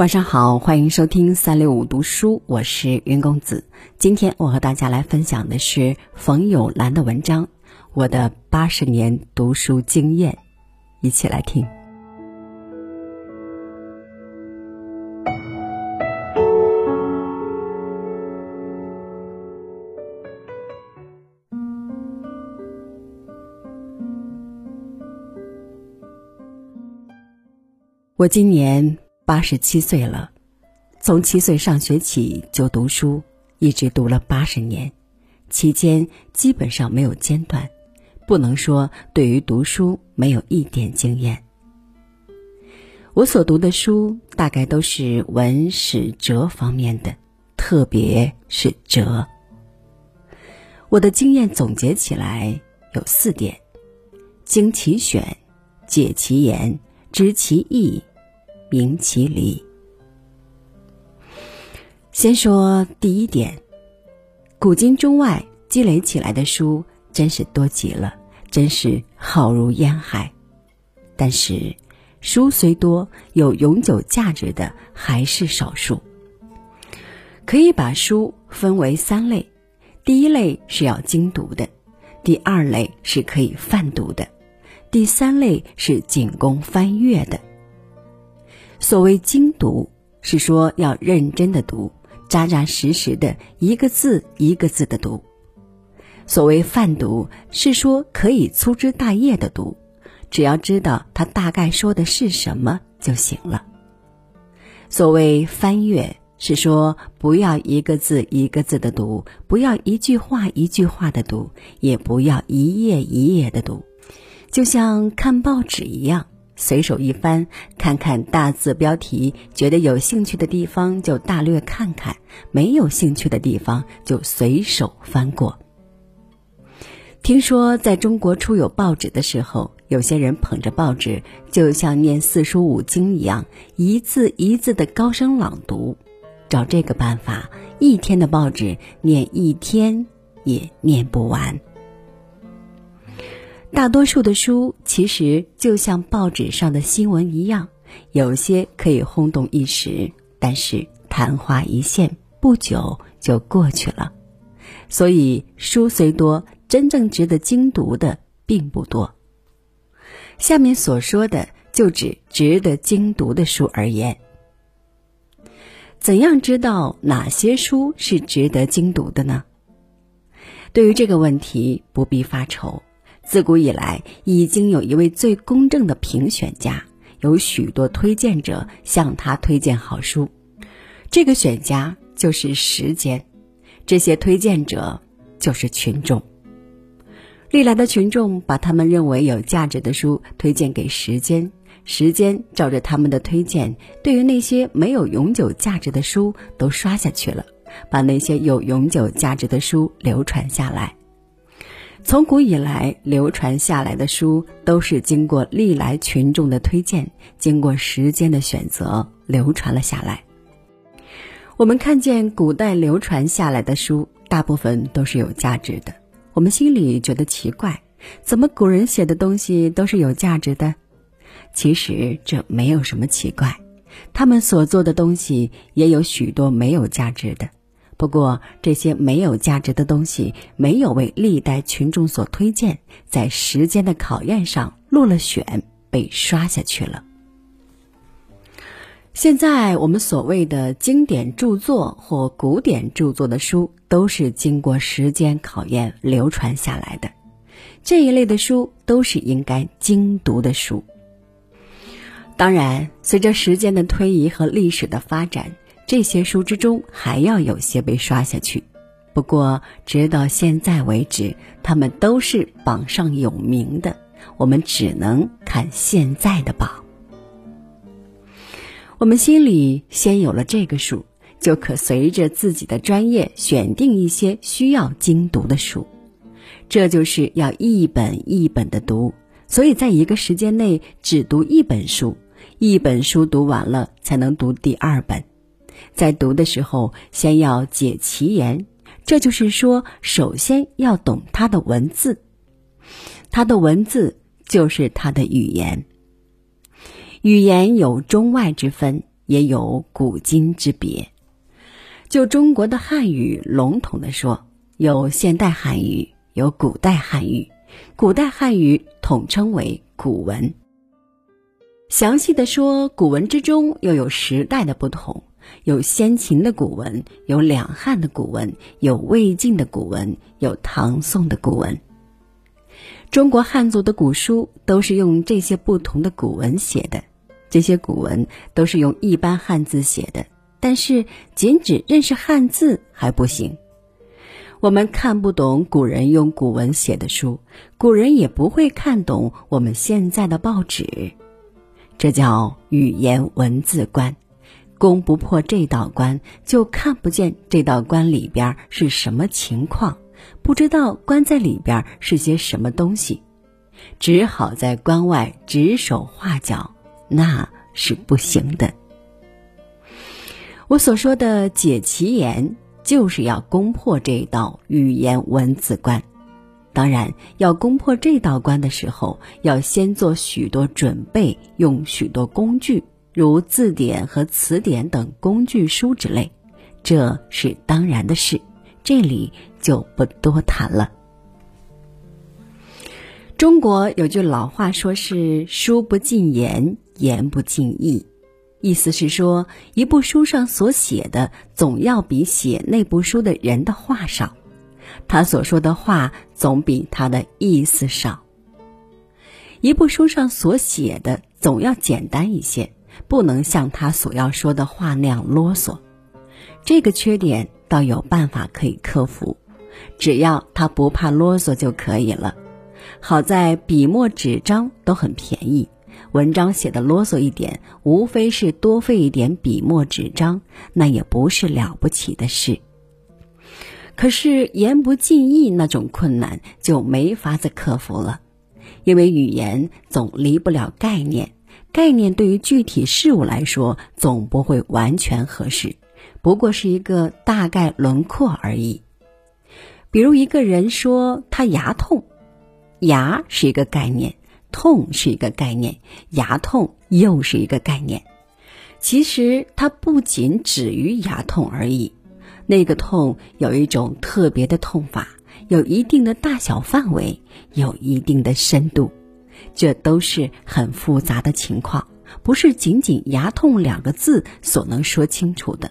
晚上好，欢迎收听三六五读书，我是云公子。今天我和大家来分享的是冯友兰的文章《我的八十年读书经验》，一起来听。我今年。八十七岁了，从七岁上学起就读书，一直读了八十年，期间基本上没有间断，不能说对于读书没有一点经验。我所读的书大概都是文史哲方面的，特别是哲。我的经验总结起来有四点：经其选，解其言，知其意。明其理。先说第一点，古今中外积累起来的书真是多极了，真是浩如烟海。但是，书虽多，有永久价值的还是少数。可以把书分为三类：第一类是要精读的，第二类是可以泛读的，第三类是仅供翻阅的。所谓精读，是说要认真的读，扎扎实实的，一个字一个字的读；所谓泛读，是说可以粗枝大叶的读，只要知道他大概说的是什么就行了。所谓翻阅，是说不要一个字一个字的读，不要一句话一句话的读，也不要一页一页的读，就像看报纸一样。随手一翻，看看大字标题，觉得有兴趣的地方就大略看看，没有兴趣的地方就随手翻过。听说在中国出有报纸的时候，有些人捧着报纸，就像念四书五经一样，一字一字的高声朗读。照这个办法，一天的报纸念一天也念不完。大多数的书其实就像报纸上的新闻一样，有些可以轰动一时，但是昙花一现，不久就过去了。所以书虽多，真正值得精读的并不多。下面所说的就指值得精读的书而言。怎样知道哪些书是值得精读的呢？对于这个问题，不必发愁。自古以来，已经有一位最公正的评选家，有许多推荐者向他推荐好书。这个选家就是时间，这些推荐者就是群众。历来的群众把他们认为有价值的书推荐给时间，时间照着他们的推荐，对于那些没有永久价值的书都刷下去了，把那些有永久价值的书流传下来。从古以来，流传下来的书都是经过历来群众的推荐，经过时间的选择流传了下来。我们看见古代流传下来的书，大部分都是有价值的。我们心里觉得奇怪，怎么古人写的东西都是有价值的？其实这没有什么奇怪，他们所做的东西也有许多没有价值的。不过，这些没有价值的东西没有为历代群众所推荐，在时间的考验上落了选，被刷下去了。现在我们所谓的经典著作或古典著作的书，都是经过时间考验流传下来的。这一类的书都是应该精读的书。当然，随着时间的推移和历史的发展。这些书之中还要有些被刷下去，不过直到现在为止，他们都是榜上有名的。我们只能看现在的榜。我们心里先有了这个数，就可随着自己的专业选定一些需要精读的书。这就是要一本一本的读，所以在一个时间内只读一本书，一本书读完了才能读第二本。在读的时候，先要解其言，这就是说，首先要懂它的文字，它的文字就是它的语言。语言有中外之分，也有古今之别。就中国的汉语，笼统的说，有现代汉语，有古代汉语。古代汉语统称为古文。详细的说，古文之中又有时代的不同，有先秦的古文，有两汉的古文，有魏晋的古文，有唐宋的古文。中国汉族的古书都是用这些不同的古文写的，这些古文都是用一般汉字写的，但是仅只认识汉字还不行。我们看不懂古人用古文写的书，古人也不会看懂我们现在的报纸。这叫语言文字观，攻不破这道关，就看不见这道关里边是什么情况。不知道关在里边是些什么东西，只好在关外指手画脚，那是不行的。我所说的解其言，就是要攻破这道语言文字关。当然，要攻破这道关的时候，要先做许多准备，用许多工具，如字典和词典等工具书之类，这是当然的事。这里就不多谈了。中国有句老话，说是“书不尽言，言不尽意”，意思是说，一部书上所写的，总要比写那部书的人的话少，他所说的话总比他的意思少。一部书上所写的，总要简单一些，不能像他所要说的话那样啰嗦。这个缺点。倒有办法可以克服，只要他不怕啰嗦就可以了。好在笔墨纸张都很便宜，文章写的啰嗦一点，无非是多费一点笔墨纸张，那也不是了不起的事。可是言不尽意那种困难就没法子克服了，因为语言总离不了概念，概念对于具体事物来说总不会完全合适。不过是一个大概轮廓而已。比如一个人说他牙痛，牙是一个概念，痛是一个概念，牙痛又是一个概念。其实它不仅止于牙痛而已，那个痛有一种特别的痛法，有一定的大小范围，有一定的深度，这都是很复杂的情况，不是仅仅牙痛两个字所能说清楚的。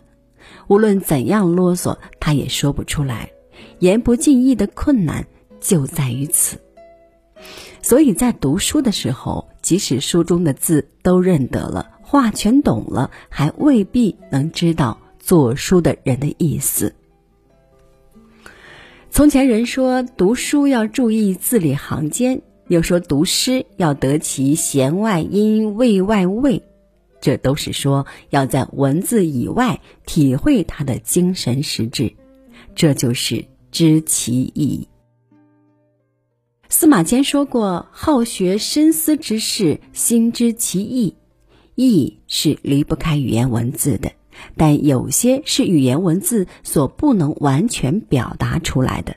无论怎样啰嗦，他也说不出来。言不尽意的困难就在于此。所以在读书的时候，即使书中的字都认得了，话全懂了，还未必能知道做书的人的意思。从前人说读书要注意字里行间，又说读诗要得其弦外音，味外味。这都是说要在文字以外体会它的精神实质，这就是知其意。司马迁说过：“好学深思之事，心知其意。”意是离不开语言文字的，但有些是语言文字所不能完全表达出来的。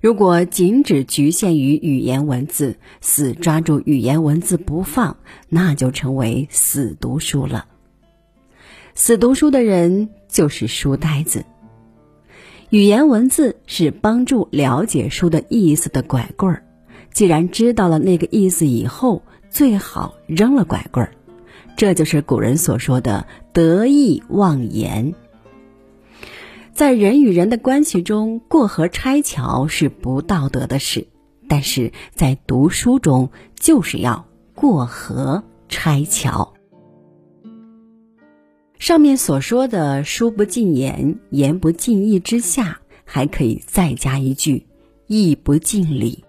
如果仅只局限于语言文字，死抓住语言文字不放，那就成为死读书了。死读书的人就是书呆子。语言文字是帮助了解书的意思的拐棍儿，既然知道了那个意思以后，最好扔了拐棍儿。这就是古人所说的得意忘言。在人与人的关系中，过河拆桥是不道德的事；但是在读书中，就是要过河拆桥。上面所说的“书不尽言，言不尽意”之下，还可以再加一句“意不尽理”。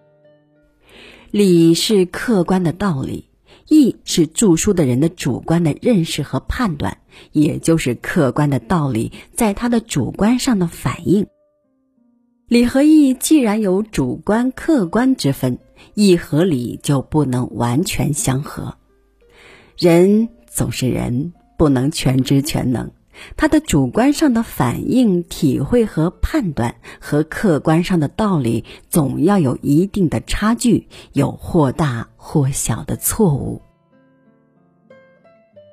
理是客观的道理。义是著书的人的主观的认识和判断，也就是客观的道理在他的主观上的反应。理和义既然有主观客观之分，义和理就不能完全相合。人总是人，不能全知全能，他的主观上的反应、体会和判断，和客观上的道理总要有一定的差距，有或大或小的错误。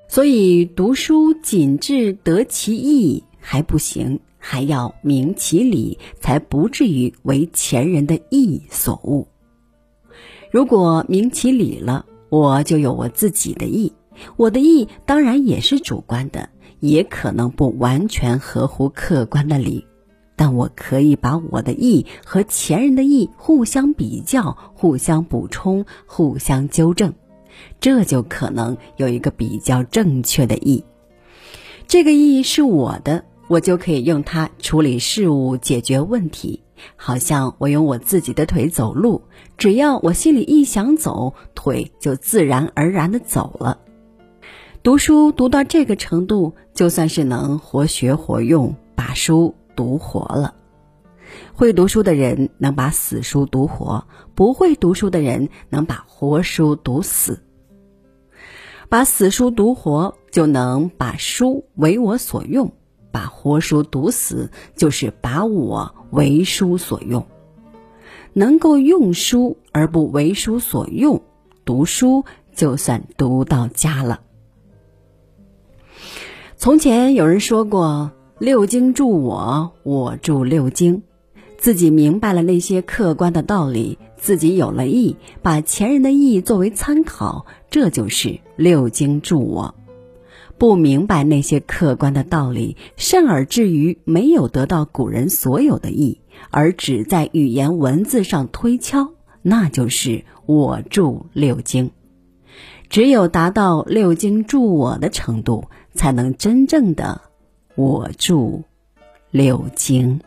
所以读书仅至得其意还不行，还要明其理，才不至于为前人的意所误。如果明其理了，我就有我自己的意，我的意当然也是主观的，也可能不完全合乎客观的理。但我可以把我的意和前人的意互相比较、互相补充、互相纠正，这就可能有一个比较正确的意。这个意是我的，我就可以用它处理事物、解决问题。好像我用我自己的腿走路，只要我心里一想走，腿就自然而然的走了。读书读到这个程度，就算是能活学活用，把书。读活了，会读书的人能把死书读活，不会读书的人能把活书读死。把死书读活，就能把书为我所用；把活书读死，就是把我为书所用。能够用书而不为书所用，读书就算读到家了。从前有人说过。六经助我，我助六经。自己明白了那些客观的道理，自己有了意，把前人的意作为参考，这就是六经助我。不明白那些客观的道理，甚而至于没有得到古人所有的意，而只在语言文字上推敲，那就是我助六经。只有达到六经助我的程度，才能真正的。我住六经。